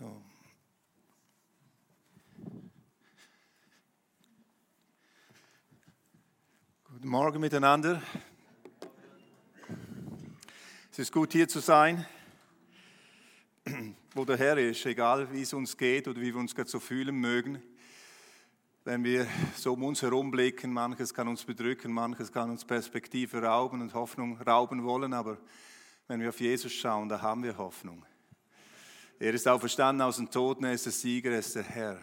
So. Guten Morgen miteinander. Es ist gut hier zu sein, wo der Herr ist, egal wie es uns geht oder wie wir uns gerade so fühlen mögen. Wenn wir so um uns herum blicken, manches kann uns bedrücken, manches kann uns Perspektive rauben und Hoffnung rauben wollen, aber wenn wir auf Jesus schauen, da haben wir Hoffnung. Er ist auferstanden aus den Toten, er ist der Sieger, er ist der Herr.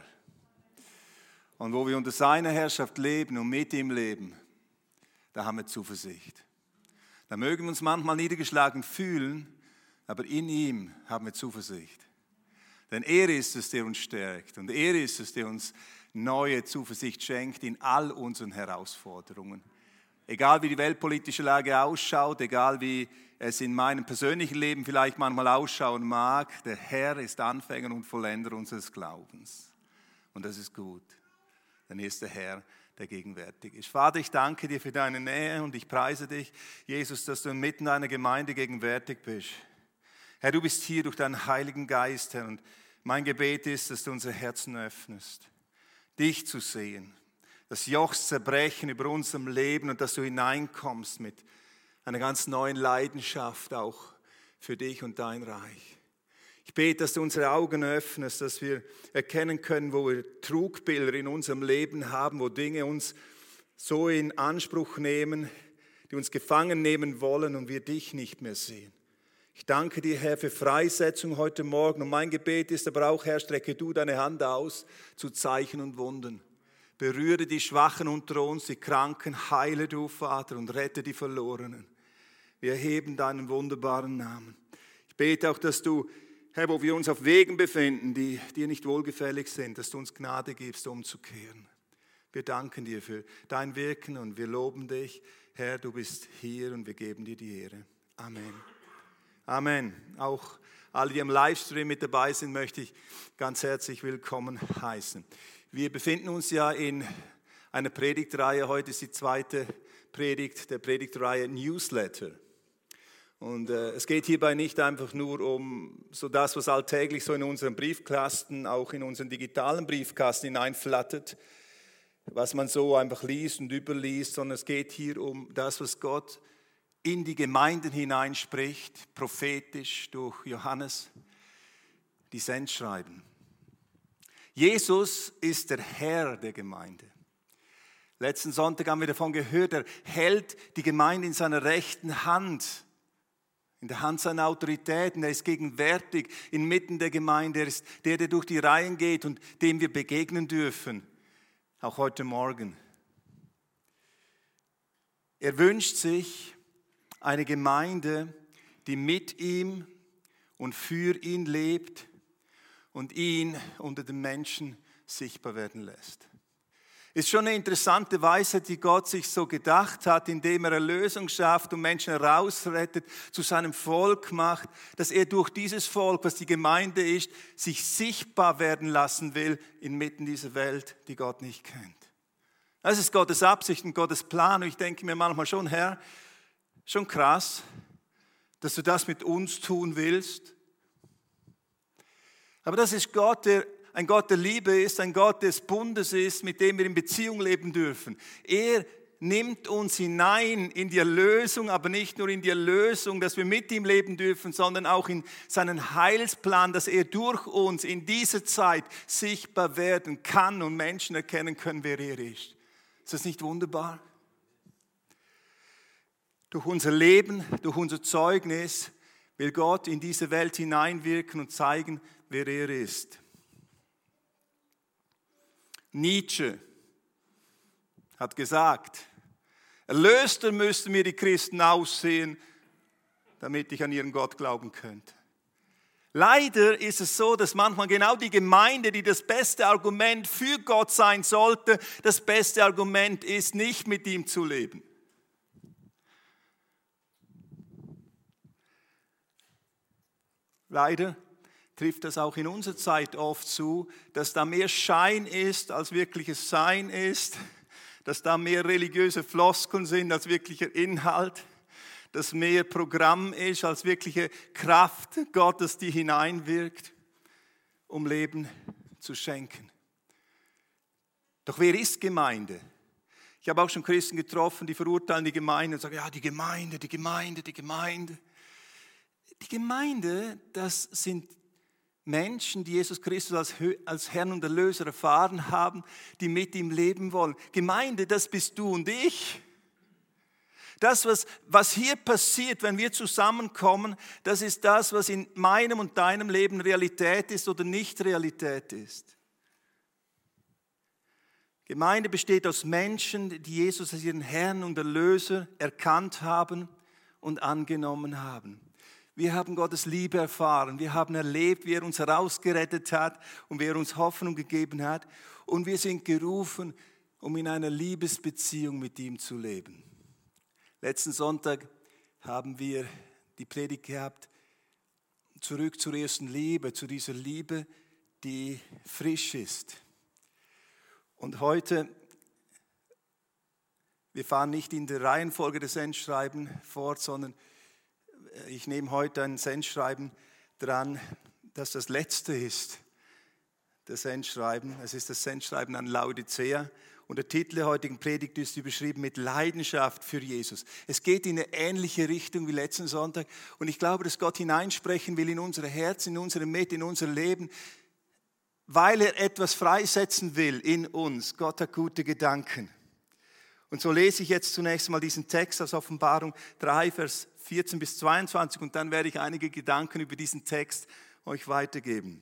Und wo wir unter seiner Herrschaft leben und mit ihm leben, da haben wir Zuversicht. Da mögen wir uns manchmal niedergeschlagen fühlen, aber in ihm haben wir Zuversicht. Denn er ist es, der uns stärkt und er ist es, der uns neue Zuversicht schenkt in all unseren Herausforderungen. Egal wie die weltpolitische Lage ausschaut, egal wie es in meinem persönlichen Leben vielleicht manchmal ausschauen mag, der Herr ist Anfänger und Vollender unseres Glaubens. Und das ist gut, denn er ist der Herr, der gegenwärtig ist. Vater, ich danke dir für deine Nähe und ich preise dich, Jesus, dass du inmitten deiner Gemeinde gegenwärtig bist. Herr, du bist hier durch deinen Heiligen Geist, Herr, und mein Gebet ist, dass du unsere Herzen öffnest, dich zu sehen, das Joch zerbrechen über unserem Leben und dass du hineinkommst mit einer ganz neuen Leidenschaft auch für dich und dein Reich. Ich bete, dass du unsere Augen öffnest, dass wir erkennen können, wo wir Trugbilder in unserem Leben haben, wo Dinge uns so in Anspruch nehmen, die uns gefangen nehmen wollen und wir dich nicht mehr sehen. Ich danke dir, Herr, für Freisetzung heute Morgen. Und mein Gebet ist aber auch, Herr, strecke du deine Hand aus zu Zeichen und Wunden. Berühre die Schwachen unter uns, die Kranken, heile du, Vater, und rette die Verlorenen. Wir erheben deinen wunderbaren Namen. Ich bete auch, dass du, Herr, wo wir uns auf Wegen befinden, die dir nicht wohlgefällig sind, dass du uns Gnade gibst, umzukehren. Wir danken dir für dein Wirken und wir loben dich. Herr, du bist hier und wir geben dir die Ehre. Amen. Amen. Auch alle, die im Livestream mit dabei sind, möchte ich ganz herzlich willkommen heißen. Wir befinden uns ja in einer Predigtreihe. Heute ist die zweite Predigt der Predigtreihe Newsletter. Und äh, es geht hierbei nicht einfach nur um so das, was alltäglich so in unserem Briefkasten, auch in unseren digitalen Briefkasten hineinflattert, was man so einfach liest und überliest, sondern es geht hier um das, was Gott in die Gemeinden hineinspricht, prophetisch durch Johannes, die Sendschreiben. Jesus ist der Herr der Gemeinde. Letzten Sonntag haben wir davon gehört, er hält die Gemeinde in seiner rechten Hand, in der Hand seiner Autorität, und er ist gegenwärtig inmitten der Gemeinde. Er ist der, der durch die Reihen geht und dem wir begegnen dürfen, auch heute Morgen. Er wünscht sich eine Gemeinde, die mit ihm und für ihn lebt und ihn unter den Menschen sichtbar werden lässt. Ist schon eine interessante Weise, die Gott sich so gedacht hat, indem er Erlösung schafft und Menschen herausrettet, zu seinem Volk macht, dass er durch dieses Volk, was die Gemeinde ist, sich sichtbar werden lassen will inmitten dieser Welt, die Gott nicht kennt. Das ist Gottes Absicht und Gottes Plan. Und ich denke mir manchmal schon, Herr, schon krass, dass du das mit uns tun willst. Aber das ist Gott, der ein Gott der Liebe ist, ein Gott des Bundes ist, mit dem wir in Beziehung leben dürfen. Er nimmt uns hinein in die Erlösung, aber nicht nur in die Erlösung, dass wir mit ihm leben dürfen, sondern auch in seinen Heilsplan, dass er durch uns in dieser Zeit sichtbar werden kann und Menschen erkennen können, wer er ist. Ist das nicht wunderbar? Durch unser Leben, durch unser Zeugnis will Gott in diese Welt hineinwirken und zeigen, wer er ist. Nietzsche hat gesagt, erlöster müssten mir die Christen aussehen, damit ich an ihren Gott glauben könnte. Leider ist es so, dass manchmal genau die Gemeinde, die das beste Argument für Gott sein sollte, das beste Argument ist, nicht mit ihm zu leben. Leider trifft das auch in unserer Zeit oft zu, dass da mehr Schein ist, als wirkliches Sein ist, dass da mehr religiöse Floskeln sind als wirklicher Inhalt, dass mehr Programm ist als wirkliche Kraft Gottes, die hineinwirkt. um Leben zu schenken. Doch wer ist Gemeinde? Ich habe auch schon Christen getroffen, die verurteilen die Gemeinde und sagen, ja, die Gemeinde, die Gemeinde, die Gemeinde. Die Gemeinde, das sind Menschen, die Jesus Christus als, als Herrn und Erlöser erfahren haben, die mit ihm leben wollen. Gemeinde, das bist du und ich. Das, was, was hier passiert, wenn wir zusammenkommen, das ist das, was in meinem und deinem Leben Realität ist oder nicht Realität ist. Gemeinde besteht aus Menschen, die Jesus als ihren Herrn und Erlöser erkannt haben und angenommen haben. Wir haben Gottes Liebe erfahren. Wir haben erlebt, wie er uns herausgerettet hat und wie er uns Hoffnung gegeben hat. Und wir sind gerufen, um in einer Liebesbeziehung mit ihm zu leben. Letzten Sonntag haben wir die Predigt gehabt, zurück zur ersten Liebe, zu dieser Liebe, die frisch ist. Und heute, wir fahren nicht in der Reihenfolge des Endschreiben fort, sondern ich nehme heute ein Sendschreiben dran, das das letzte ist. Das Sendschreiben, es ist das Sendschreiben an Laodicea. Und der Titel der heutigen Predigt ist überschrieben mit Leidenschaft für Jesus. Es geht in eine ähnliche Richtung wie letzten Sonntag. Und ich glaube, dass Gott hineinsprechen will in unsere Herzen, in unsere Mitte, in unser Leben, weil er etwas freisetzen will in uns. Gott hat gute Gedanken. Und so lese ich jetzt zunächst mal diesen Text aus Offenbarung 3, Vers 14 bis 22 und dann werde ich einige Gedanken über diesen Text euch weitergeben.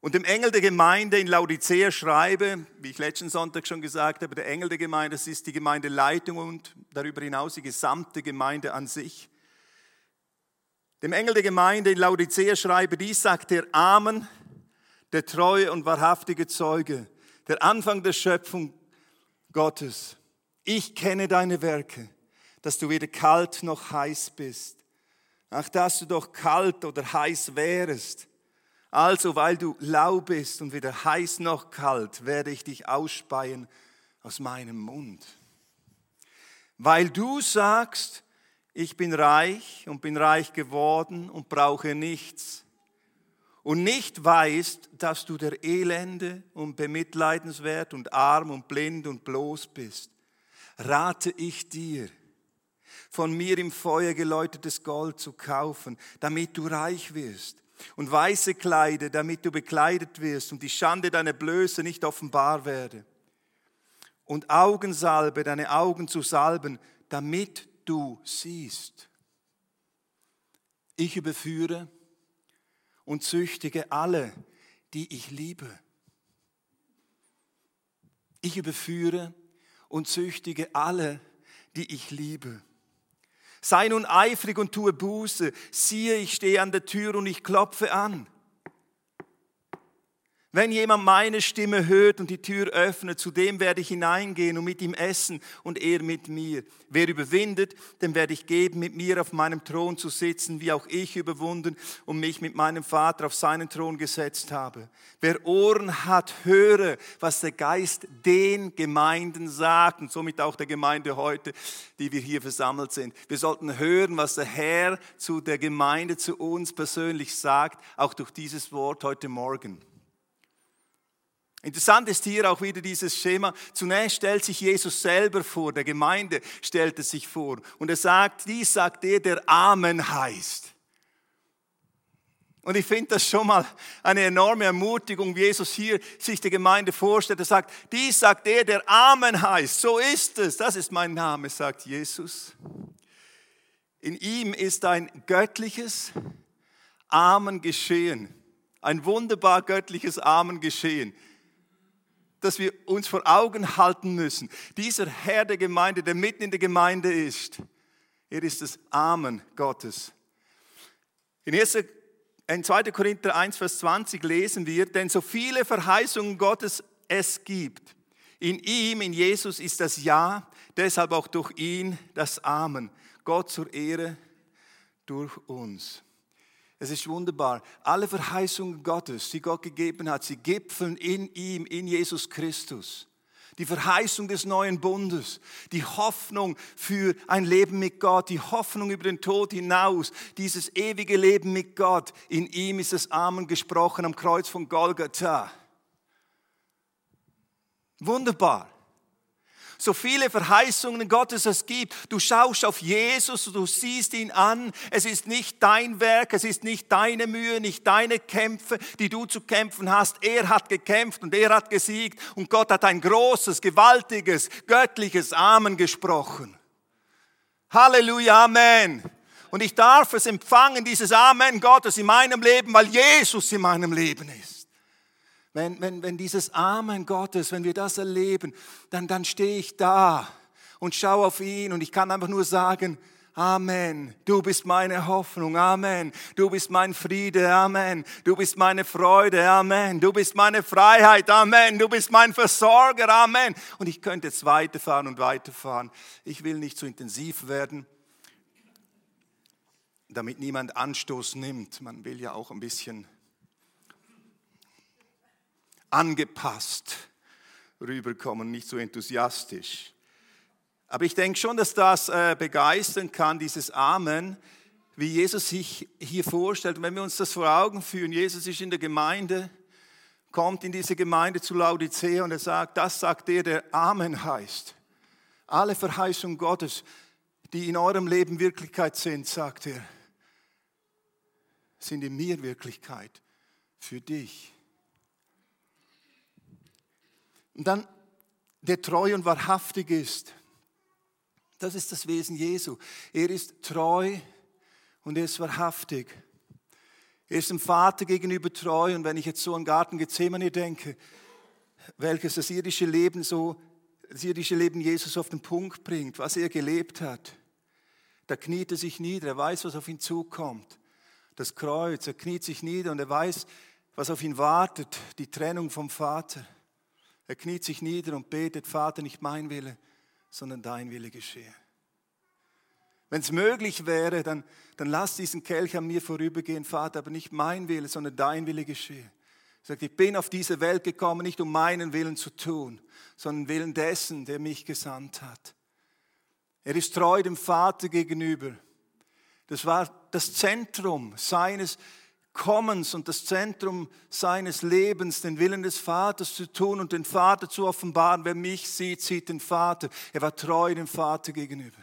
Und dem Engel der Gemeinde in Laodicea schreibe, wie ich letzten Sonntag schon gesagt habe, der Engel der Gemeinde, das ist die Gemeindeleitung und darüber hinaus die gesamte Gemeinde an sich. Dem Engel der Gemeinde in Laodicea schreibe, dies sagt der Amen, der treue und wahrhaftige Zeuge, der Anfang der Schöpfung Gottes. Ich kenne deine Werke dass du weder kalt noch heiß bist. Ach, dass du doch kalt oder heiß wärest. Also, weil du lau bist und weder heiß noch kalt, werde ich dich ausspeien aus meinem Mund. Weil du sagst, ich bin reich und bin reich geworden und brauche nichts. Und nicht weißt, dass du der Elende und bemitleidenswert und arm und blind und bloß bist, rate ich dir, von mir im Feuer geläutetes Gold zu kaufen, damit du reich wirst. Und weiße Kleider, damit du bekleidet wirst und die Schande deiner Blöße nicht offenbar werde. Und Augensalbe, deine Augen zu salben, damit du siehst. Ich überführe und züchtige alle, die ich liebe. Ich überführe und züchtige alle, die ich liebe. Sei nun eifrig und tue Buße. Siehe, ich stehe an der Tür und ich klopfe an. Wenn jemand meine Stimme hört und die Tür öffnet, zu dem werde ich hineingehen und mit ihm essen und er mit mir. Wer überwindet, dem werde ich geben, mit mir auf meinem Thron zu sitzen, wie auch ich überwunden und mich mit meinem Vater auf seinen Thron gesetzt habe. Wer Ohren hat, höre, was der Geist den Gemeinden sagt und somit auch der Gemeinde heute, die wir hier versammelt sind. Wir sollten hören, was der Herr zu der Gemeinde, zu uns persönlich sagt, auch durch dieses Wort heute Morgen. Interessant ist hier auch wieder dieses Schema. Zunächst stellt sich Jesus selber vor, der Gemeinde stellt es sich vor. Und er sagt, dies sagt der, der Amen heißt. Und ich finde das schon mal eine enorme Ermutigung, wie Jesus hier sich der Gemeinde vorstellt. Er sagt, dies sagt der, der Amen heißt. So ist es. Das ist mein Name, sagt Jesus. In ihm ist ein göttliches Amen geschehen. Ein wunderbar göttliches Amen geschehen das wir uns vor Augen halten müssen. Dieser Herr der Gemeinde, der mitten in der Gemeinde ist, er ist das Amen Gottes. In, 1, in 2. Korinther 1, Vers 20 lesen wir, denn so viele Verheißungen Gottes es gibt, in ihm, in Jesus ist das Ja, deshalb auch durch ihn das Amen. Gott zur Ehre durch uns. Es ist wunderbar. Alle Verheißungen Gottes, die Gott gegeben hat, sie gipfeln in ihm, in Jesus Christus. Die Verheißung des neuen Bundes, die Hoffnung für ein Leben mit Gott, die Hoffnung über den Tod hinaus, dieses ewige Leben mit Gott. In ihm ist das Amen gesprochen am Kreuz von Golgatha. Wunderbar so viele Verheißungen Gottes es gibt. Du schaust auf Jesus, du siehst ihn an. Es ist nicht dein Werk, es ist nicht deine Mühe, nicht deine Kämpfe, die du zu kämpfen hast. Er hat gekämpft und er hat gesiegt und Gott hat ein großes, gewaltiges, göttliches Amen gesprochen. Halleluja, Amen. Und ich darf es empfangen, dieses Amen Gottes in meinem Leben, weil Jesus in meinem Leben ist wenn, wenn, wenn dieses Amen Gottes, wenn wir das erleben, dann, dann stehe ich da und schaue auf ihn und ich kann einfach nur sagen, Amen. Du bist meine Hoffnung. Amen. Du bist mein Friede. Amen. Du bist meine Freude. Amen. Du bist meine Freiheit. Amen. Du bist mein Versorger. Amen. Und ich könnte jetzt weiterfahren und weiterfahren. Ich will nicht zu intensiv werden, damit niemand Anstoß nimmt. Man will ja auch ein bisschen angepasst rüberkommen, nicht so enthusiastisch. Aber ich denke schon, dass das äh, begeistern kann, dieses Amen, wie Jesus sich hier vorstellt. Und wenn wir uns das vor Augen führen, Jesus ist in der Gemeinde, kommt in diese Gemeinde zu Laodicea und er sagt, das sagt der, der Amen heißt. Alle Verheißungen Gottes, die in eurem Leben Wirklichkeit sind, sagt er, sind in mir Wirklichkeit für dich. Und dann, der treu und wahrhaftig ist. Das ist das Wesen Jesu. Er ist treu und er ist wahrhaftig. Er ist dem Vater gegenüber treu. Und wenn ich jetzt so an Garten Gethsemane denke, welches das irdische Leben so, das irdische Leben Jesus auf den Punkt bringt, was er gelebt hat, da kniet er sich nieder. Er weiß, was auf ihn zukommt. Das Kreuz, er kniet sich nieder und er weiß, was auf ihn wartet, die Trennung vom Vater. Er kniet sich nieder und betet, Vater, nicht mein Wille, sondern dein Wille geschehe. Wenn es möglich wäre, dann, dann lass diesen Kelch an mir vorübergehen, Vater, aber nicht mein Wille, sondern dein Wille geschehe. Er sagt, ich bin auf diese Welt gekommen, nicht um meinen Willen zu tun, sondern Willen dessen, der mich gesandt hat. Er ist treu dem Vater gegenüber. Das war das Zentrum seines Kommens und das Zentrum seines Lebens, den Willen des Vaters zu tun und den Vater zu offenbaren. Wer mich sieht, sieht den Vater. Er war treu dem Vater gegenüber.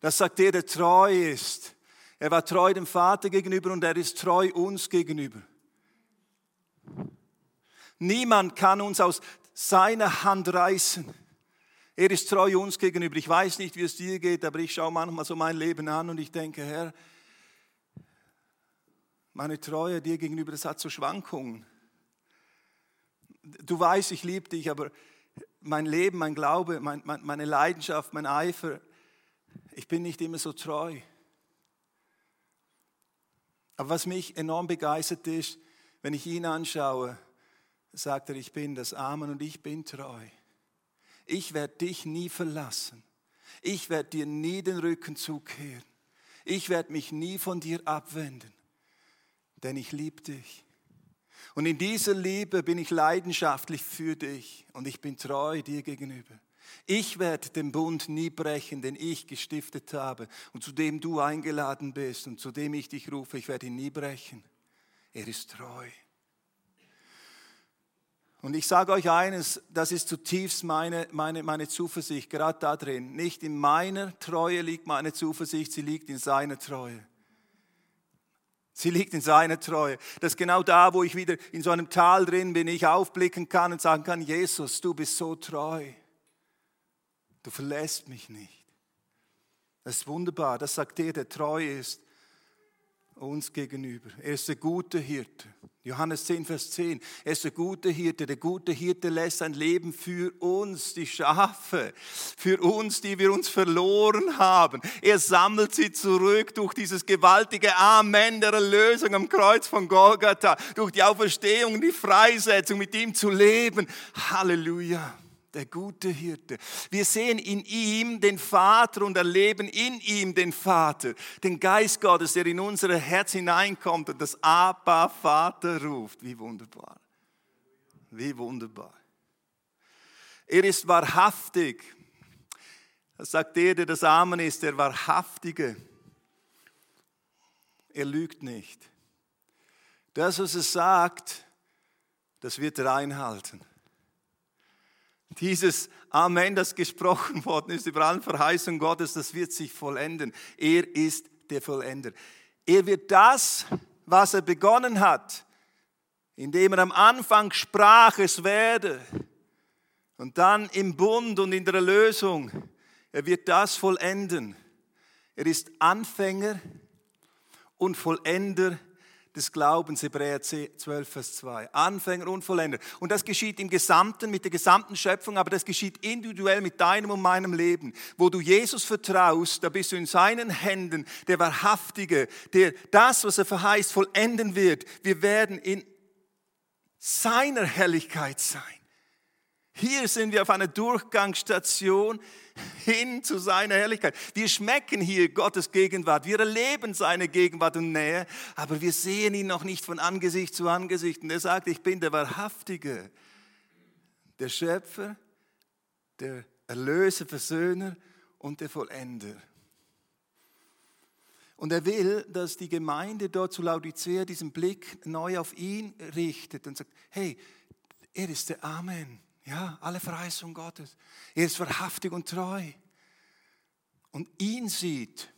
Das sagt er, der treu ist. Er war treu dem Vater gegenüber und er ist treu uns gegenüber. Niemand kann uns aus seiner Hand reißen. Er ist treu uns gegenüber. Ich weiß nicht, wie es dir geht, aber ich schaue manchmal so mein Leben an und ich denke, Herr, meine Treue dir gegenüber, das hat so Schwankungen. Du weißt, ich liebe dich, aber mein Leben, mein Glaube, mein, mein, meine Leidenschaft, mein Eifer, ich bin nicht immer so treu. Aber was mich enorm begeistert ist, wenn ich ihn anschaue, sagt er, ich bin das Amen und ich bin treu. Ich werde dich nie verlassen. Ich werde dir nie den Rücken zukehren. Ich werde mich nie von dir abwenden denn ich liebe dich. Und in dieser Liebe bin ich leidenschaftlich für dich und ich bin treu dir gegenüber. Ich werde den Bund nie brechen, den ich gestiftet habe und zu dem du eingeladen bist und zu dem ich dich rufe. Ich werde ihn nie brechen. Er ist treu. Und ich sage euch eines, das ist zutiefst meine, meine, meine Zuversicht, gerade da drin. Nicht in meiner Treue liegt meine Zuversicht, sie liegt in seiner Treue. Sie liegt in seiner Treue. Das ist genau da, wo ich wieder in so einem Tal drin bin, ich aufblicken kann und sagen kann, Jesus, du bist so treu. Du verlässt mich nicht. Das ist wunderbar. Das sagt der, der treu ist uns gegenüber. Er ist der gute Hirte. Johannes 10, Vers 10. Er ist der gute Hirte. Der gute Hirte lässt sein Leben für uns, die Schafe, für uns, die wir uns verloren haben. Er sammelt sie zurück durch dieses gewaltige Amen der Erlösung am Kreuz von Golgatha, durch die Auferstehung, die Freisetzung, mit ihm zu leben. Halleluja der gute Hirte. Wir sehen in ihm den Vater und erleben in ihm den Vater, den Geist Gottes, der in unser Herz hineinkommt und das Abba Vater ruft. Wie wunderbar. Wie wunderbar. Er ist wahrhaftig. Das sagt der, der das Amen ist, der Wahrhaftige. Er lügt nicht. Das, was er sagt, das wird er einhalten. Dieses Amen, das gesprochen worden ist über allen Verheißungen Gottes, das wird sich vollenden. Er ist der Vollender. Er wird das, was er begonnen hat, indem er am Anfang sprach, es werde, und dann im Bund und in der Erlösung, er wird das vollenden. Er ist Anfänger und Vollender des Glaubens, Hebräer 12, Vers 2. Anfänger und Vollender. Und das geschieht im Gesamten, mit der gesamten Schöpfung, aber das geschieht individuell mit deinem und meinem Leben. Wo du Jesus vertraust, da bist du in seinen Händen, der Wahrhaftige, der das, was er verheißt, vollenden wird. Wir werden in seiner Herrlichkeit sein. Hier sind wir auf einer Durchgangsstation hin zu seiner Herrlichkeit. Wir schmecken hier Gottes Gegenwart, wir erleben seine Gegenwart und Nähe, aber wir sehen ihn noch nicht von Angesicht zu Angesicht. Und er sagt, ich bin der Wahrhaftige, der Schöpfer, der Erlöser, Versöhner und der Vollender. Und er will, dass die Gemeinde dort zu Laodicea diesen Blick neu auf ihn richtet und sagt, hey, er ist der Amen. Ja, alle Verheißungen Gottes. Er ist wahrhaftig und treu. Und ihn sieht.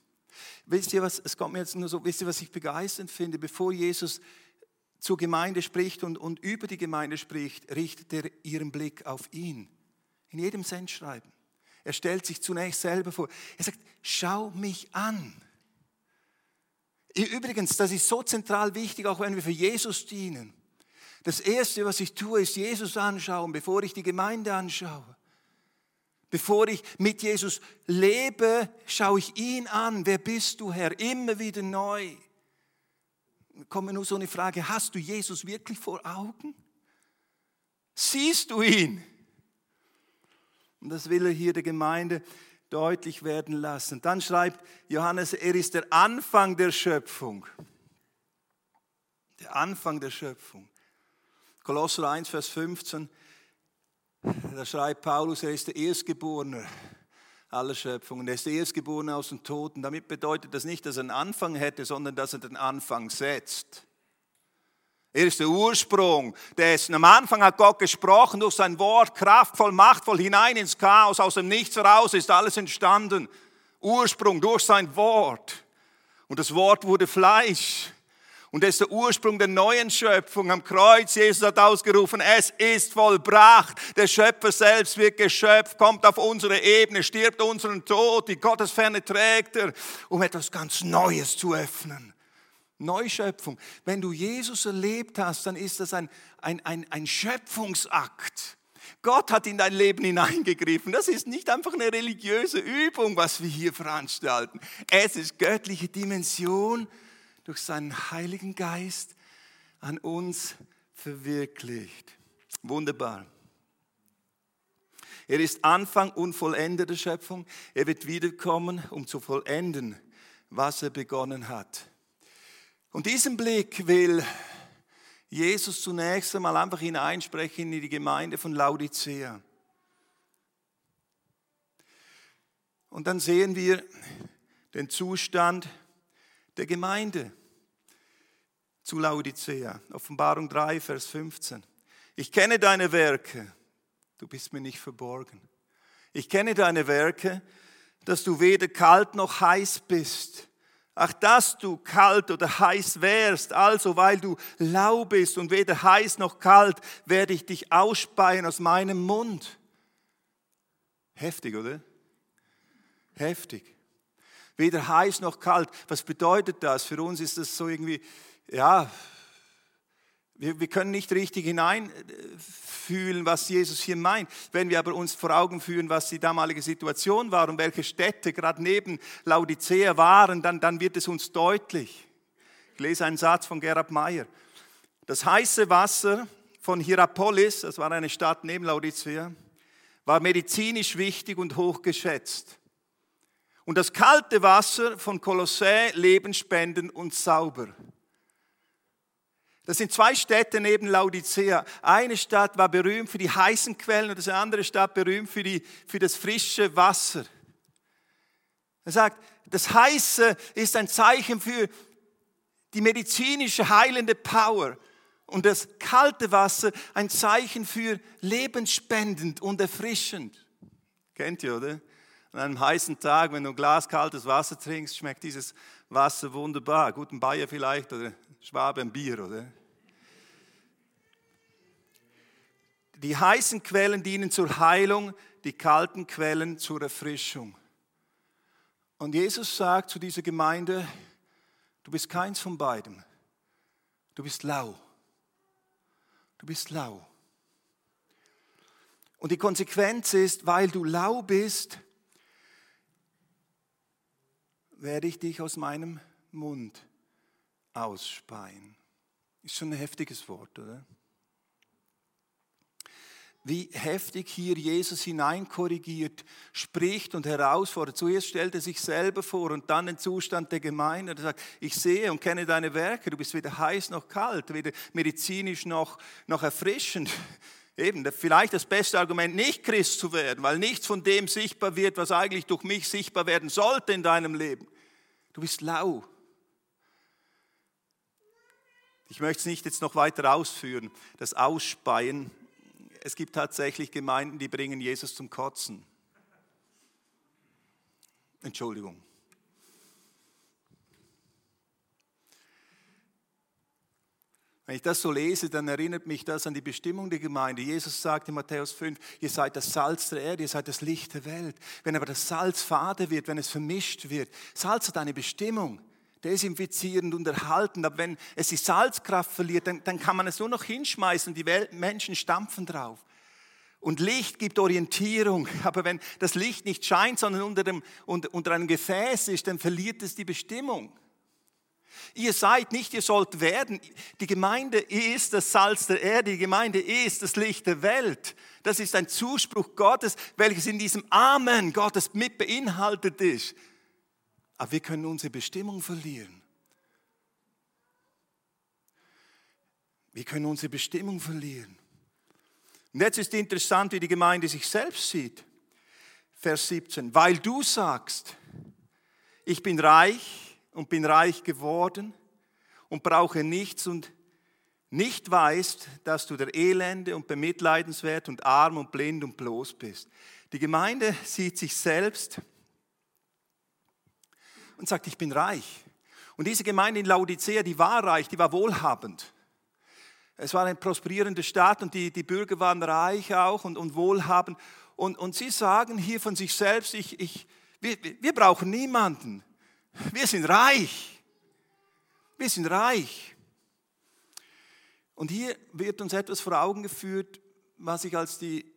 Wisst ihr was, es kommt mir jetzt nur so, wisst ihr, was ich begeisternd finde? Bevor Jesus zur Gemeinde spricht und, und über die Gemeinde spricht, richtet er ihren Blick auf ihn. In jedem Sendschreiben. Er stellt sich zunächst selber vor. Er sagt, schau mich an. Übrigens, das ist so zentral wichtig, auch wenn wir für Jesus dienen. Das Erste, was ich tue, ist Jesus anschauen, bevor ich die Gemeinde anschaue. Bevor ich mit Jesus lebe, schaue ich ihn an. Wer bist du, Herr? Immer wieder neu. Kommt nur so eine Frage, hast du Jesus wirklich vor Augen? Siehst du ihn? Und das will er hier der Gemeinde deutlich werden lassen. Dann schreibt Johannes, er ist der Anfang der Schöpfung. Der Anfang der Schöpfung. Kolosser 1, Vers 15, da schreibt Paulus, er ist der Erstgeborene aller Schöpfungen. Er ist der Erstgeborene aus den Toten. Damit bedeutet das nicht, dass er einen Anfang hätte, sondern dass er den Anfang setzt. Er ist der Ursprung dessen. Am Anfang hat Gott gesprochen durch sein Wort, kraftvoll, machtvoll, hinein ins Chaos. Aus dem Nichts heraus ist alles entstanden. Ursprung durch sein Wort. Und das Wort wurde Fleisch und das ist der Ursprung der neuen Schöpfung. Am Kreuz, Jesus hat ausgerufen, es ist vollbracht. Der Schöpfer selbst wird geschöpft, kommt auf unsere Ebene, stirbt unseren Tod, die Gottesferne trägt er, um etwas ganz Neues zu öffnen. Neuschöpfung. Wenn du Jesus erlebt hast, dann ist das ein, ein, ein, ein Schöpfungsakt. Gott hat in dein Leben hineingegriffen. Das ist nicht einfach eine religiöse Übung, was wir hier veranstalten. Es ist göttliche Dimension durch seinen Heiligen Geist an uns verwirklicht. Wunderbar. Er ist Anfang und Vollender der Schöpfung. Er wird wiederkommen, um zu vollenden, was er begonnen hat. Und diesen Blick will Jesus zunächst einmal einfach hineinsprechen in die Gemeinde von Laodicea. Und dann sehen wir den Zustand der Gemeinde zu Laodicea. Offenbarung 3, Vers 15. Ich kenne deine Werke, du bist mir nicht verborgen. Ich kenne deine Werke, dass du weder kalt noch heiß bist. Ach, dass du kalt oder heiß wärst, also weil du lau bist und weder heiß noch kalt, werde ich dich ausspeien aus meinem Mund. Heftig, oder? Heftig. Weder heiß noch kalt. Was bedeutet das? Für uns ist das so irgendwie, ja, wir, wir können nicht richtig hineinfühlen, was Jesus hier meint. Wenn wir aber uns vor Augen führen, was die damalige Situation war und welche Städte gerade neben Laodicea waren, dann, dann wird es uns deutlich. Ich lese einen Satz von Gerhard Meyer. Das heiße Wasser von Hierapolis, das war eine Stadt neben Laodicea, war medizinisch wichtig und hochgeschätzt. Und das kalte Wasser von Kolossä lebensspendend und sauber. Das sind zwei Städte neben Laodicea. Eine Stadt war berühmt für die heißen Quellen und das andere Stadt berühmt für, die, für das frische Wasser. Er sagt, das Heiße ist ein Zeichen für die medizinische heilende Power und das kalte Wasser ein Zeichen für lebensspendend und erfrischend. Kennt ihr, oder? An einem heißen Tag, wenn du ein Glas kaltes Wasser trinkst, schmeckt dieses Wasser wunderbar. Guten Bayer vielleicht oder Schwaben Bier, oder? Die heißen Quellen dienen zur Heilung, die kalten Quellen zur Erfrischung. Und Jesus sagt zu dieser Gemeinde, du bist keins von beiden. Du bist lau. Du bist lau. Und die Konsequenz ist, weil du lau bist, werde ich dich aus meinem Mund ausspeien. Ist schon ein heftiges Wort, oder? Wie heftig hier Jesus hineinkorrigiert, spricht und herausfordert. Zuerst stellt er sich selber vor und dann den Zustand der Gemeinde. Er sagt, ich sehe und kenne deine Werke, du bist weder heiß noch kalt, weder medizinisch noch, noch erfrischend. Eben, vielleicht das beste Argument, nicht Christ zu werden, weil nichts von dem sichtbar wird, was eigentlich durch mich sichtbar werden sollte in deinem Leben. Du bist lau. Ich möchte es nicht jetzt noch weiter ausführen. Das Ausspeien, es gibt tatsächlich Gemeinden, die bringen Jesus zum Kotzen. Entschuldigung. Wenn ich das so lese, dann erinnert mich das an die Bestimmung der Gemeinde. Jesus sagt in Matthäus 5, ihr seid das Salz der Erde, ihr seid das Licht der Welt. Wenn aber das Salz fade wird, wenn es vermischt wird, Salz hat eine Bestimmung desinfizierend und erhalten. Aber wenn es die Salzkraft verliert, dann, dann kann man es nur noch hinschmeißen. Die Welt, Menschen stampfen drauf. Und Licht gibt Orientierung. Aber wenn das Licht nicht scheint, sondern unter, dem, unter, unter einem Gefäß ist, dann verliert es die Bestimmung. Ihr seid nicht, ihr sollt werden. Die Gemeinde ist das Salz der Erde, die Gemeinde ist das Licht der Welt. Das ist ein Zuspruch Gottes, welches in diesem Amen Gottes mit beinhaltet ist. Aber wir können unsere Bestimmung verlieren. Wir können unsere Bestimmung verlieren. Und jetzt ist interessant, wie die Gemeinde sich selbst sieht. Vers 17. Weil du sagst, ich bin reich und bin reich geworden und brauche nichts und nicht weißt, dass du der Elende und bemitleidenswert und arm und blind und bloß bist. Die Gemeinde sieht sich selbst und sagt, ich bin reich. Und diese Gemeinde in Laodicea, die war reich, die war wohlhabend. Es war eine prosperierende Stadt und die, die Bürger waren reich auch und, und wohlhabend. Und, und sie sagen hier von sich selbst, ich, ich, wir, wir brauchen niemanden. Wir sind reich. Wir sind reich. Und hier wird uns etwas vor Augen geführt, was ich als die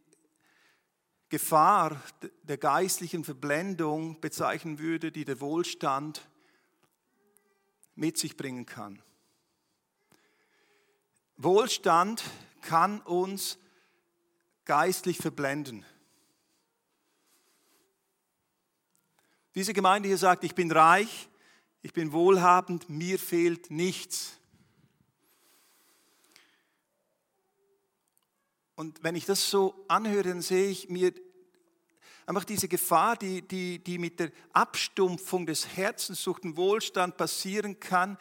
Gefahr der geistlichen Verblendung bezeichnen würde, die der Wohlstand mit sich bringen kann. Wohlstand kann uns geistlich verblenden. Diese Gemeinde hier sagt, ich bin reich, ich bin wohlhabend, mir fehlt nichts. Und wenn ich das so anhöre, dann sehe ich mir einfach diese Gefahr, die, die, die mit der Abstumpfung des Herzens durch den Wohlstand passieren kann,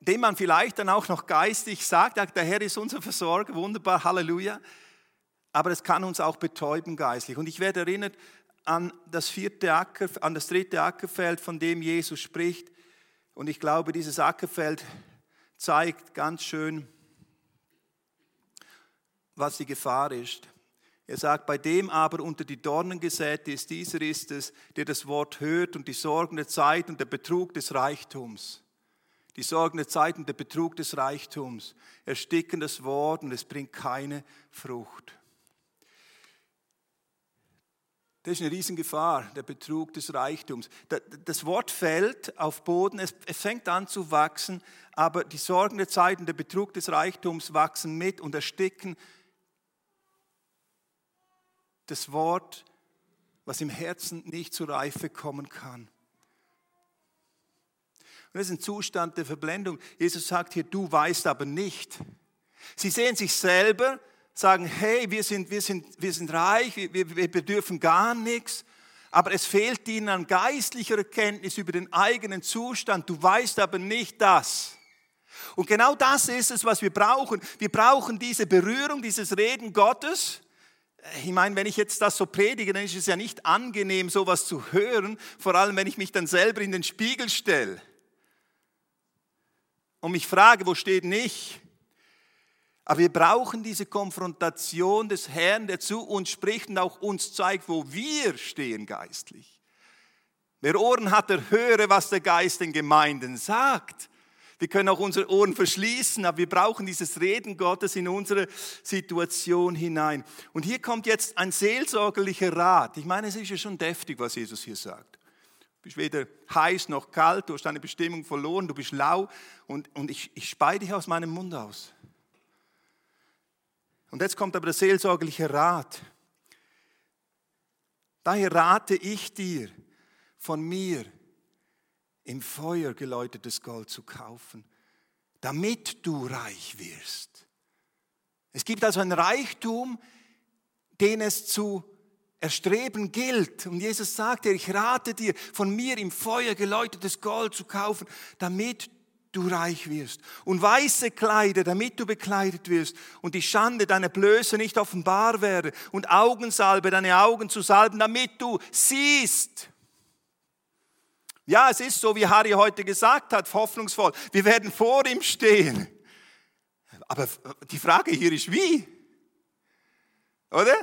dem man vielleicht dann auch noch geistig sagt, der Herr ist unser Versorger, wunderbar, Halleluja. Aber es kann uns auch betäuben geistlich. Und ich werde erinnert an das, vierte Acker, an das dritte Ackerfeld, von dem Jesus spricht. Und ich glaube, dieses Ackerfeld zeigt ganz schön, was die Gefahr ist. Er sagt, bei dem aber unter die Dornen gesät ist, dieser ist es, der das Wort hört und die Sorgen der Zeit und der Betrug des Reichtums. Die Sorgen der Zeit und der Betrug des Reichtums ersticken das Wort und es bringt keine Frucht. Das ist eine Riesengefahr, der Betrug des Reichtums. Das Wort fällt auf Boden, es fängt an zu wachsen, aber die Sorgen der Zeit und der Betrug des Reichtums wachsen mit und ersticken das Wort, was im Herzen nicht zur Reife kommen kann. Und das ist ein Zustand der Verblendung. Jesus sagt hier, du weißt aber nicht. Sie sehen sich selber, sagen, hey, wir sind, wir sind, wir sind reich, wir, wir bedürfen gar nichts, aber es fehlt ihnen an geistlicher Erkenntnis über den eigenen Zustand. Du weißt aber nicht das. Und genau das ist es, was wir brauchen. Wir brauchen diese Berührung, dieses Reden Gottes. Ich meine, wenn ich jetzt das so predige, dann ist es ja nicht angenehm, sowas zu hören, vor allem wenn ich mich dann selber in den Spiegel stelle und mich frage, wo steht nicht? Aber wir brauchen diese Konfrontation des Herrn, der zu uns spricht und auch uns zeigt, wo wir stehen geistlich. Wer Ohren hat, der höre, was der Geist den Gemeinden sagt. Wir können auch unsere Ohren verschließen, aber wir brauchen dieses Reden Gottes in unsere Situation hinein. Und hier kommt jetzt ein seelsorgerlicher Rat. Ich meine, es ist ja schon deftig, was Jesus hier sagt. Du bist weder heiß noch kalt, du hast deine Bestimmung verloren, du bist lau und, und ich, ich spei dich aus meinem Mund aus. Und jetzt kommt aber der seelsorgerliche Rat. Daher rate ich dir, von mir im Feuer geläutetes Gold zu kaufen, damit du reich wirst. Es gibt also ein Reichtum, den es zu erstreben gilt. Und Jesus sagte, ich rate dir, von mir im Feuer geläutetes Gold zu kaufen, damit du reich wirst. Und weiße Kleider, damit du bekleidet wirst. Und die Schande deiner Blöße nicht offenbar werde. Und Augensalbe, deine Augen zu salben, damit du siehst. Ja, es ist so, wie Harry heute gesagt hat, hoffnungsvoll. Wir werden vor ihm stehen. Aber die Frage hier ist, wie? Oder?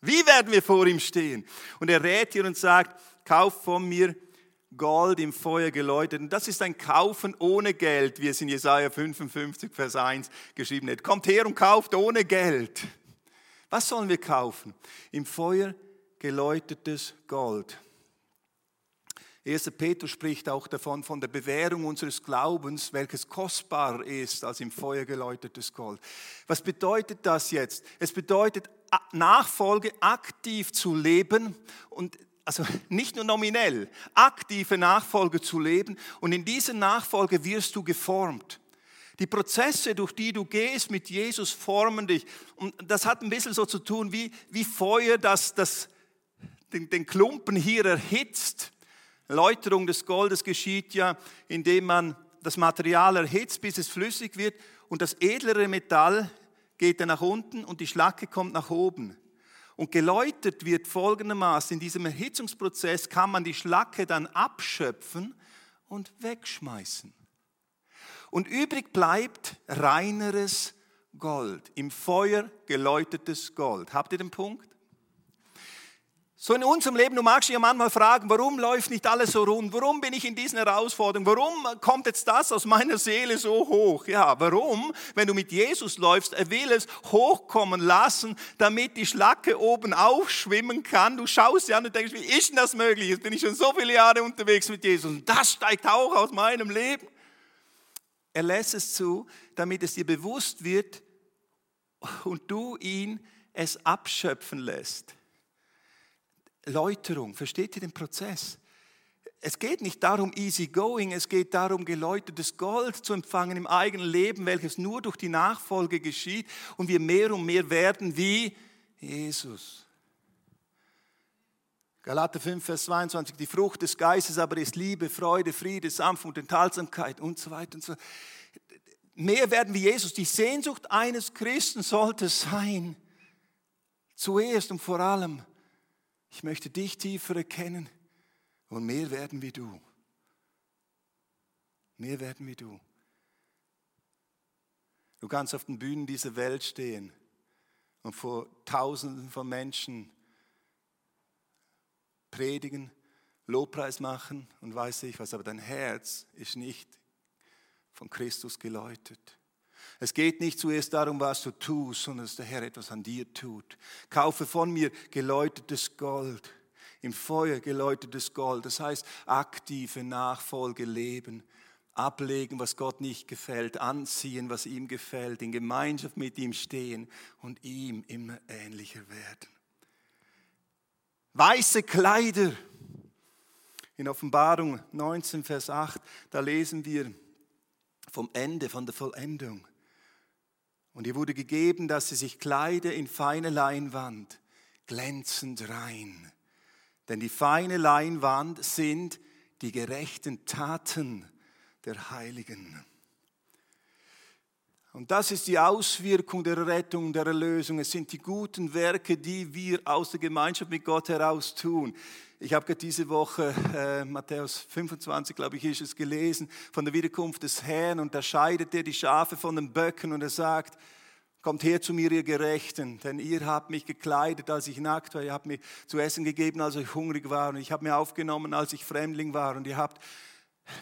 Wie werden wir vor ihm stehen? Und er rät hier und sagt, kauf von mir Gold im Feuer geläutet. Und das ist ein Kaufen ohne Geld, wie es in Jesaja 55, Vers 1 geschrieben hat. Kommt her und kauft ohne Geld. Was sollen wir kaufen? Im Feuer geläutetes Gold. 1. Petrus spricht auch davon, von der Bewährung unseres Glaubens, welches kostbarer ist als im Feuer geläutetes Gold. Was bedeutet das jetzt? Es bedeutet, Nachfolge aktiv zu leben und also nicht nur nominell, aktive Nachfolge zu leben und in dieser Nachfolge wirst du geformt. Die Prozesse, durch die du gehst mit Jesus, formen dich. Und das hat ein bisschen so zu tun wie, wie Feuer, das, das den, den Klumpen hier erhitzt Läuterung des Goldes geschieht ja, indem man das Material erhitzt, bis es flüssig wird und das edlere Metall geht dann nach unten und die Schlacke kommt nach oben. Und geläutert wird folgendermaßen, in diesem Erhitzungsprozess kann man die Schlacke dann abschöpfen und wegschmeißen. Und übrig bleibt reineres Gold, im Feuer geläutetes Gold. Habt ihr den Punkt? So in unserem Leben, du magst dich ja manchmal fragen, warum läuft nicht alles so rund? Warum bin ich in diesen Herausforderungen? Warum kommt jetzt das aus meiner Seele so hoch? Ja, warum? Wenn du mit Jesus läufst, er will es hochkommen lassen, damit die Schlacke oben aufschwimmen kann. Du schaust dir an und denkst, wie ist denn das möglich? Jetzt bin ich schon so viele Jahre unterwegs mit Jesus und das steigt auch aus meinem Leben. Er lässt es zu, damit es dir bewusst wird und du ihn es abschöpfen lässt. Läuterung. Versteht ihr den Prozess? Es geht nicht darum, easy going, es geht darum, geläutertes Gold zu empfangen im eigenen Leben, welches nur durch die Nachfolge geschieht und wir mehr und mehr werden wie Jesus. Galater 5, Vers 22, die Frucht des Geistes aber ist Liebe, Freude, Friede, Sanftmut, Enthaltsamkeit und so weiter und so. Mehr werden wie Jesus. Die Sehnsucht eines Christen sollte sein, zuerst und vor allem, ich möchte dich tiefer erkennen und mehr werden wie du. Mehr werden wie du. Du kannst auf den Bühnen dieser Welt stehen und vor Tausenden von Menschen predigen, Lobpreis machen und weiß ich was, aber dein Herz ist nicht von Christus geläutet. Es geht nicht zuerst darum, was du tust, sondern dass der Herr etwas an dir tut. Kaufe von mir geläutetes Gold, im Feuer geläutetes Gold. Das heißt, aktive Nachfolge leben, ablegen, was Gott nicht gefällt, anziehen, was ihm gefällt, in Gemeinschaft mit ihm stehen und ihm immer ähnlicher werden. Weiße Kleider. In Offenbarung 19, Vers 8, da lesen wir vom Ende, von der Vollendung. Und ihr wurde gegeben, dass sie sich kleide in feine Leinwand, glänzend rein. Denn die feine Leinwand sind die gerechten Taten der Heiligen. Und das ist die Auswirkung der Rettung, der Erlösung. Es sind die guten Werke, die wir aus der Gemeinschaft mit Gott heraus tun. Ich habe diese Woche äh, Matthäus 25, glaube ich, ist es gelesen, von der Wiederkunft des Herrn und da scheidet er die Schafe von den Böcken und er sagt, kommt her zu mir, ihr Gerechten, denn ihr habt mich gekleidet, als ich nackt war, ihr habt mir zu essen gegeben, als ich hungrig war und ich habe mir aufgenommen, als ich Fremdling war und ihr habt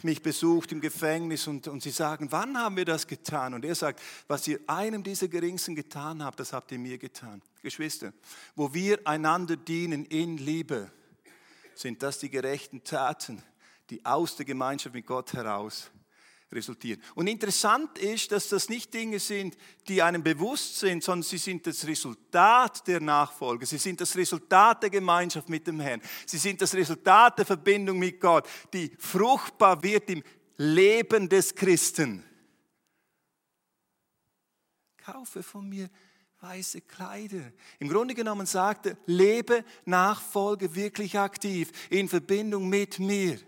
mich besucht im Gefängnis und, und sie sagen, wann haben wir das getan? Und er sagt, was ihr einem dieser Geringsten getan habt, das habt ihr mir getan. Geschwister, wo wir einander dienen in Liebe, sind das die gerechten Taten, die aus der Gemeinschaft mit Gott heraus resultieren. Und interessant ist, dass das nicht Dinge sind, die einem bewusst sind, sondern sie sind das Resultat der Nachfolge. Sie sind das Resultat der Gemeinschaft mit dem Herrn. Sie sind das Resultat der Verbindung mit Gott, die fruchtbar wird im Leben des Christen. Kaufe von mir weiße Kleider. Im Grunde genommen sagt er, lebe Nachfolge wirklich aktiv in Verbindung mit mir.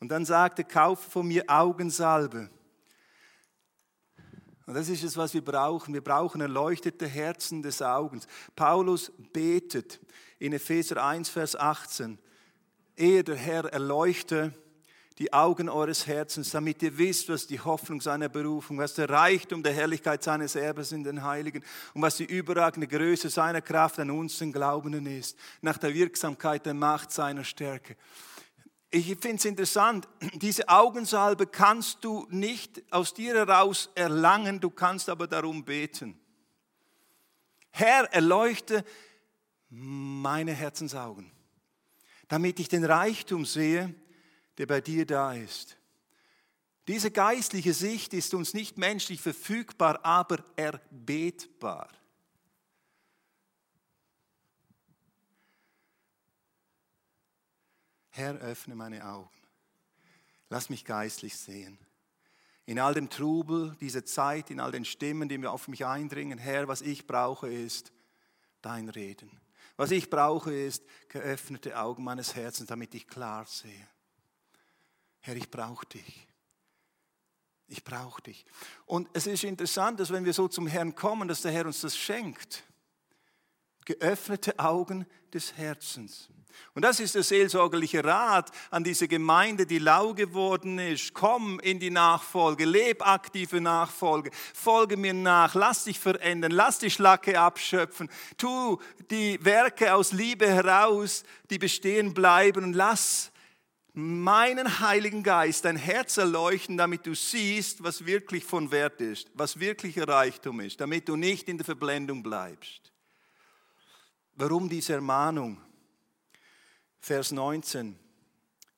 Und dann sagte, kaufe von mir Augensalbe. Und das ist es, was wir brauchen. Wir brauchen erleuchtete Herzen des Augens. Paulus betet in Epheser 1, Vers 18, ehe der Herr erleuchte die Augen eures Herzens, damit ihr wisst, was die Hoffnung seiner Berufung, was der Reichtum der Herrlichkeit seines Erbes in den Heiligen und was die überragende Größe seiner Kraft an uns, den Glaubenden ist, nach der Wirksamkeit der Macht seiner Stärke ich finde es interessant, diese Augensalbe kannst du nicht aus dir heraus erlangen, du kannst aber darum beten. Herr, erleuchte meine Herzensaugen, damit ich den Reichtum sehe, der bei dir da ist. Diese geistliche Sicht ist uns nicht menschlich verfügbar, aber erbetbar. Herr, öffne meine Augen. Lass mich geistlich sehen. In all dem Trubel dieser Zeit, in all den Stimmen, die mir auf mich eindringen, Herr, was ich brauche, ist dein Reden. Was ich brauche, ist geöffnete Augen meines Herzens, damit ich klar sehe. Herr, ich brauche dich. Ich brauche dich. Und es ist interessant, dass wenn wir so zum Herrn kommen, dass der Herr uns das schenkt. Geöffnete Augen des Herzens. Und das ist der seelsorgerliche Rat an diese Gemeinde, die lau geworden ist. Komm in die Nachfolge, leb aktive Nachfolge, folge mir nach, lass dich verändern, lass die Schlacke abschöpfen, tu die Werke aus Liebe heraus, die bestehen bleiben und lass meinen Heiligen Geist dein Herz erleuchten, damit du siehst, was wirklich von Wert ist, was wirklicher Reichtum ist, damit du nicht in der Verblendung bleibst. Warum diese Ermahnung? Vers 19.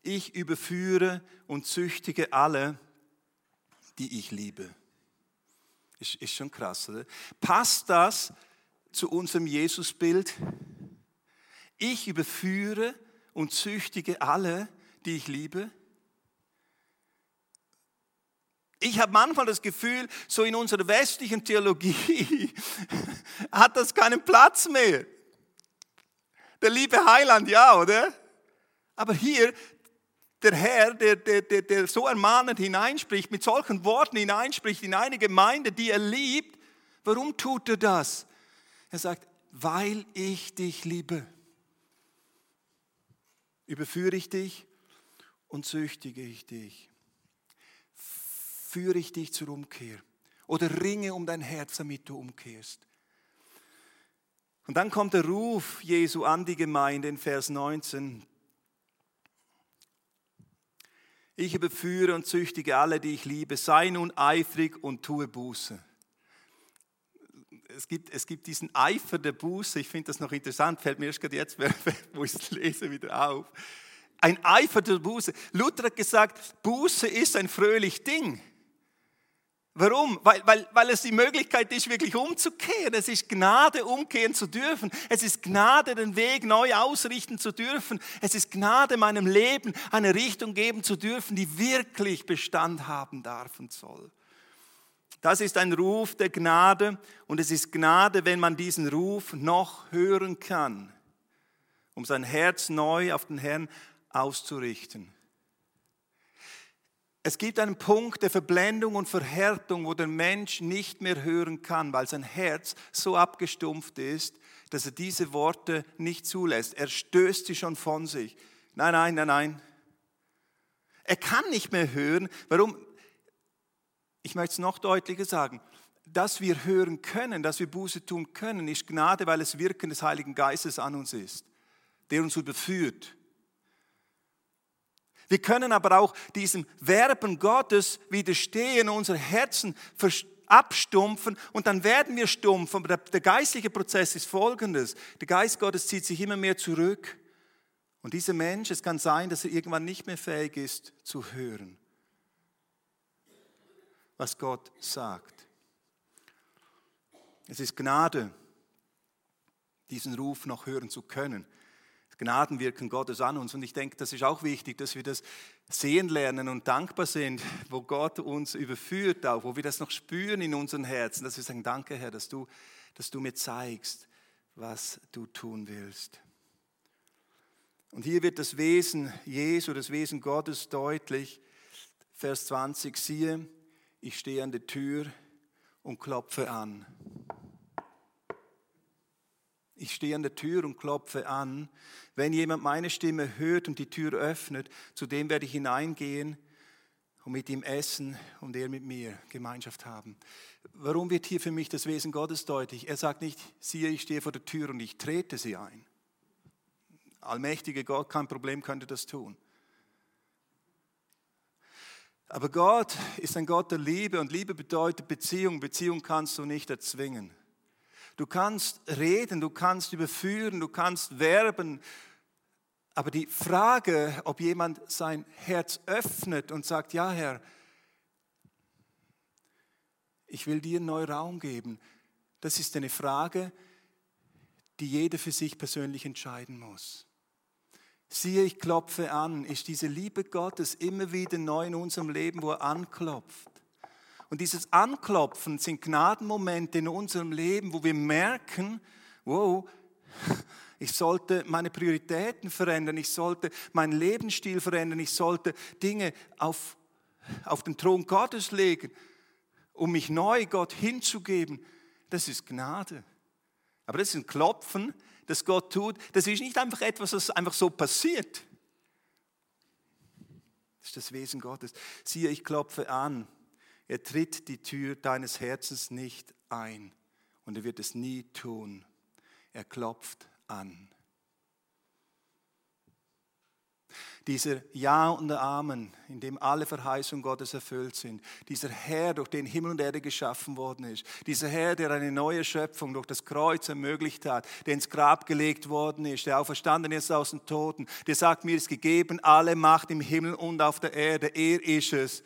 Ich überführe und züchtige alle, die ich liebe. Ist, ist schon krass, oder? Passt das zu unserem Jesusbild? Ich überführe und züchtige alle, die ich liebe. Ich habe manchmal das Gefühl, so in unserer westlichen Theologie hat das keinen Platz mehr. Der liebe Heiland, ja, oder? Aber hier, der Herr, der, der, der, der so ermahnend hineinspricht, mit solchen Worten hineinspricht in eine Gemeinde, die er liebt, warum tut er das? Er sagt, weil ich dich liebe, überführe ich dich und züchtige ich dich. Führe ich dich zur Umkehr oder ringe um dein Herz, damit du umkehrst. Und dann kommt der Ruf Jesu an die Gemeinde in Vers 19. Ich überführe und züchtige alle, die ich liebe. Sei nun eifrig und tue Buße. Es gibt, es gibt diesen Eifer der Buße. Ich finde das noch interessant, fällt mir erst gerade jetzt, wo ich es lese, wieder auf. Ein Eifer der Buße. Luther hat gesagt, Buße ist ein fröhlich Ding. Warum? Weil, weil, weil es die Möglichkeit ist, wirklich umzukehren. Es ist Gnade, umkehren zu dürfen. Es ist Gnade, den Weg neu ausrichten zu dürfen. Es ist Gnade, meinem Leben eine Richtung geben zu dürfen, die wirklich Bestand haben darf und soll. Das ist ein Ruf der Gnade und es ist Gnade, wenn man diesen Ruf noch hören kann, um sein Herz neu auf den Herrn auszurichten. Es gibt einen Punkt der Verblendung und Verhärtung, wo der Mensch nicht mehr hören kann, weil sein Herz so abgestumpft ist, dass er diese Worte nicht zulässt. Er stößt sie schon von sich. Nein, nein, nein, nein. Er kann nicht mehr hören. Warum? Ich möchte es noch deutlicher sagen. Dass wir hören können, dass wir Buße tun können, ist Gnade, weil es Wirken des Heiligen Geistes an uns ist, der uns überführt wir können aber auch diesem Werben Gottes widerstehen, unser Herzen abstumpfen und dann werden wir stumpf. Aber der geistliche Prozess ist folgendes. Der Geist Gottes zieht sich immer mehr zurück. Und dieser Mensch, es kann sein, dass er irgendwann nicht mehr fähig ist zu hören, was Gott sagt. Es ist Gnade, diesen Ruf noch hören zu können. Gnadenwirken Gottes an uns. Und ich denke, das ist auch wichtig, dass wir das sehen lernen und dankbar sind, wo Gott uns überführt, auch wo wir das noch spüren in unseren Herzen, dass wir sagen, danke Herr, dass du, dass du mir zeigst, was du tun willst. Und hier wird das Wesen Jesu, das Wesen Gottes deutlich. Vers 20, siehe, ich stehe an der Tür und klopfe an. Ich stehe an der Tür und klopfe an. Wenn jemand meine Stimme hört und die Tür öffnet, zu dem werde ich hineingehen und mit ihm essen und er mit mir Gemeinschaft haben. Warum wird hier für mich das Wesen Gottes deutlich? Er sagt nicht, siehe, ich stehe vor der Tür und ich trete sie ein. Allmächtige Gott, kein Problem, könnte das tun. Aber Gott ist ein Gott der Liebe und Liebe bedeutet Beziehung. Beziehung kannst du nicht erzwingen. Du kannst reden, du kannst überführen, du kannst werben. Aber die Frage, ob jemand sein Herz öffnet und sagt, ja Herr, ich will dir neu Raum geben, das ist eine Frage, die jeder für sich persönlich entscheiden muss. Siehe, ich klopfe an, ist diese Liebe Gottes immer wieder neu in unserem Leben, wo er anklopft. Und dieses Anklopfen sind Gnadenmomente in unserem Leben, wo wir merken, wow, ich sollte meine Prioritäten verändern, ich sollte meinen Lebensstil verändern, ich sollte Dinge auf, auf den Thron Gottes legen, um mich neu Gott hinzugeben. Das ist Gnade. Aber das ist ein Klopfen, das Gott tut. Das ist nicht einfach etwas, was einfach so passiert. Das ist das Wesen Gottes. Siehe, ich klopfe an. Er tritt die Tür deines Herzens nicht ein und er wird es nie tun. Er klopft an. Dieser Ja und Amen, in dem alle Verheißungen Gottes erfüllt sind. Dieser Herr, durch den Himmel und Erde geschaffen worden ist. Dieser Herr, der eine neue Schöpfung durch das Kreuz ermöglicht hat, der ins Grab gelegt worden ist, der auferstanden ist aus den Toten, der sagt, mir ist gegeben alle Macht im Himmel und auf der Erde. Er ist es,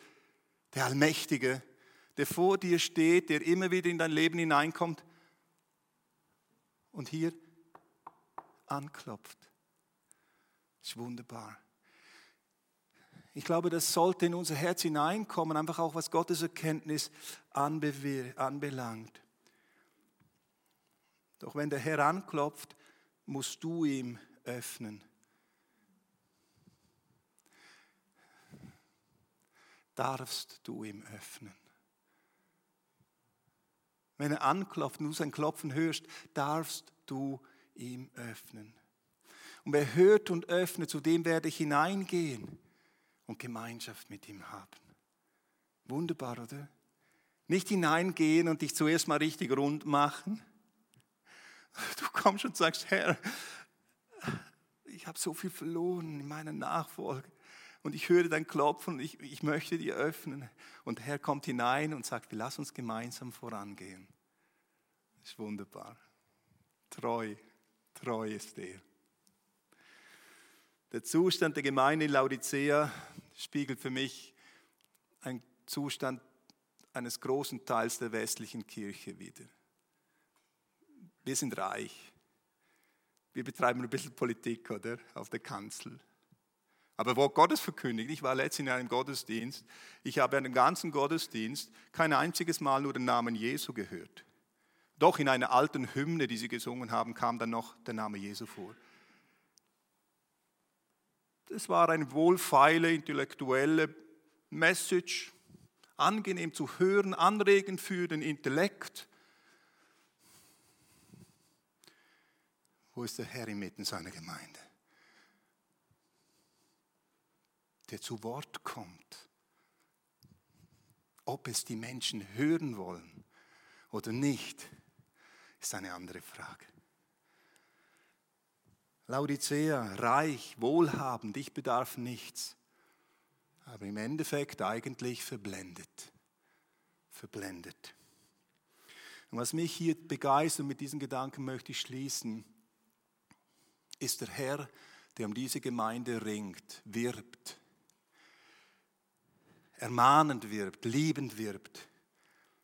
der Allmächtige, der vor dir steht, der immer wieder in dein Leben hineinkommt und hier anklopft. Das ist wunderbar. Ich glaube, das sollte in unser Herz hineinkommen, einfach auch was Gottes Erkenntnis anbelangt. Doch wenn der Herr anklopft, musst du ihm öffnen. Darfst du ihm öffnen. Wenn er anklopft und du sein Klopfen hörst, darfst du ihm öffnen. Und wer hört und öffnet, zu dem werde ich hineingehen und Gemeinschaft mit ihm haben. Wunderbar, oder? Nicht hineingehen und dich zuerst mal richtig rund machen. Du kommst und sagst, Herr, ich habe so viel verloren in meiner Nachfolge und ich höre dein Klopfen und ich, ich möchte dir öffnen. Und der Herr kommt hinein und sagt, lass uns gemeinsam vorangehen. Das ist wunderbar. Treu, treu ist er. Der Zustand der Gemeinde in Laodicea spiegelt für mich einen Zustand eines großen Teils der westlichen Kirche wieder. Wir sind reich. Wir betreiben ein bisschen Politik, oder? Auf der Kanzel. Aber Wort Gottes verkündigt. Ich war letztens in einem Gottesdienst. Ich habe in dem ganzen Gottesdienst kein einziges Mal nur den Namen Jesu gehört. Doch in einer alten Hymne, die sie gesungen haben, kam dann noch der Name Jesu vor. Das war eine wohlfeile, intellektuelle Message, angenehm zu hören, anregend für den Intellekt. Wo ist der Herr inmitten seiner Gemeinde? Der zu Wort kommt. Ob es die Menschen hören wollen oder nicht, ist eine andere Frage. Laodicea, reich, wohlhabend, ich bedarf nichts, aber im Endeffekt eigentlich verblendet. Verblendet. Und was mich hier begeistert, mit diesen Gedanken möchte ich schließen, ist der Herr, der um diese Gemeinde ringt, wirbt, ermahnend wirbt, liebend wirbt,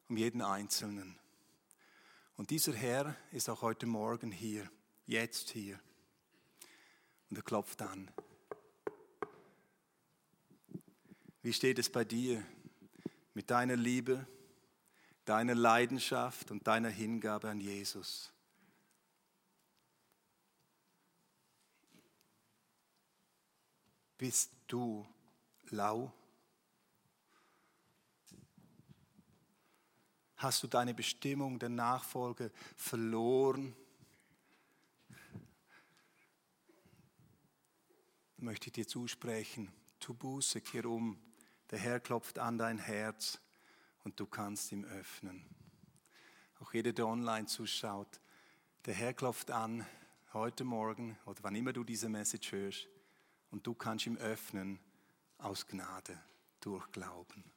um jeden Einzelnen. Und dieser Herr ist auch heute Morgen hier, jetzt hier. Und er klopft an. Wie steht es bei dir mit deiner Liebe, deiner Leidenschaft und deiner Hingabe an Jesus? Bist du lau? Hast du deine Bestimmung der Nachfolge verloren? Möchte ich dir zusprechen, tu Buße, kehr um. Der Herr klopft an dein Herz und du kannst ihm öffnen. Auch jeder, der online zuschaut, der Herr klopft an heute Morgen oder wann immer du diese Message hörst und du kannst ihm öffnen aus Gnade durch Glauben.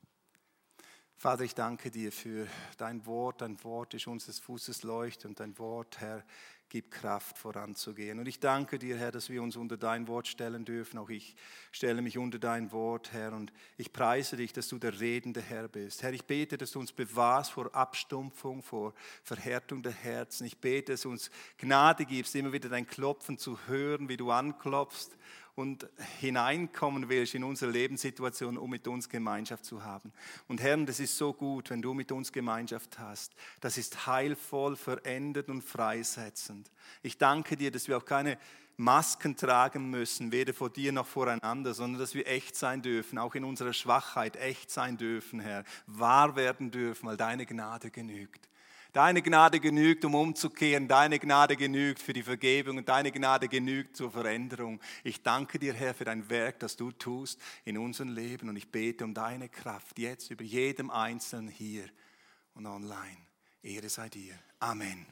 Vater, ich danke dir für dein Wort. Dein Wort ist unseres Fußes Leuchte und dein Wort, Herr, gibt Kraft voranzugehen. Und ich danke dir, Herr, dass wir uns unter dein Wort stellen dürfen. Auch ich stelle mich unter dein Wort, Herr, und ich preise dich, dass du der redende Herr bist. Herr, ich bete, dass du uns bewahrst vor Abstumpfung, vor Verhärtung der Herzen. Ich bete, dass du uns Gnade gibst, immer wieder dein Klopfen zu hören, wie du anklopfst und hineinkommen willst in unsere Lebenssituation, um mit uns Gemeinschaft zu haben. Und Herr, das ist so gut, wenn du mit uns Gemeinschaft hast. Das ist heilvoll, verändert und freisetzend. Ich danke dir, dass wir auch keine Masken tragen müssen, weder vor dir noch voreinander, sondern dass wir echt sein dürfen, auch in unserer Schwachheit echt sein dürfen, Herr, wahr werden dürfen, weil deine Gnade genügt. Deine Gnade genügt, um umzukehren. Deine Gnade genügt für die Vergebung und deine Gnade genügt zur Veränderung. Ich danke dir, Herr, für dein Werk, das du tust in unserem Leben und ich bete um deine Kraft jetzt über jedem Einzelnen hier und online. Ehre sei dir. Amen.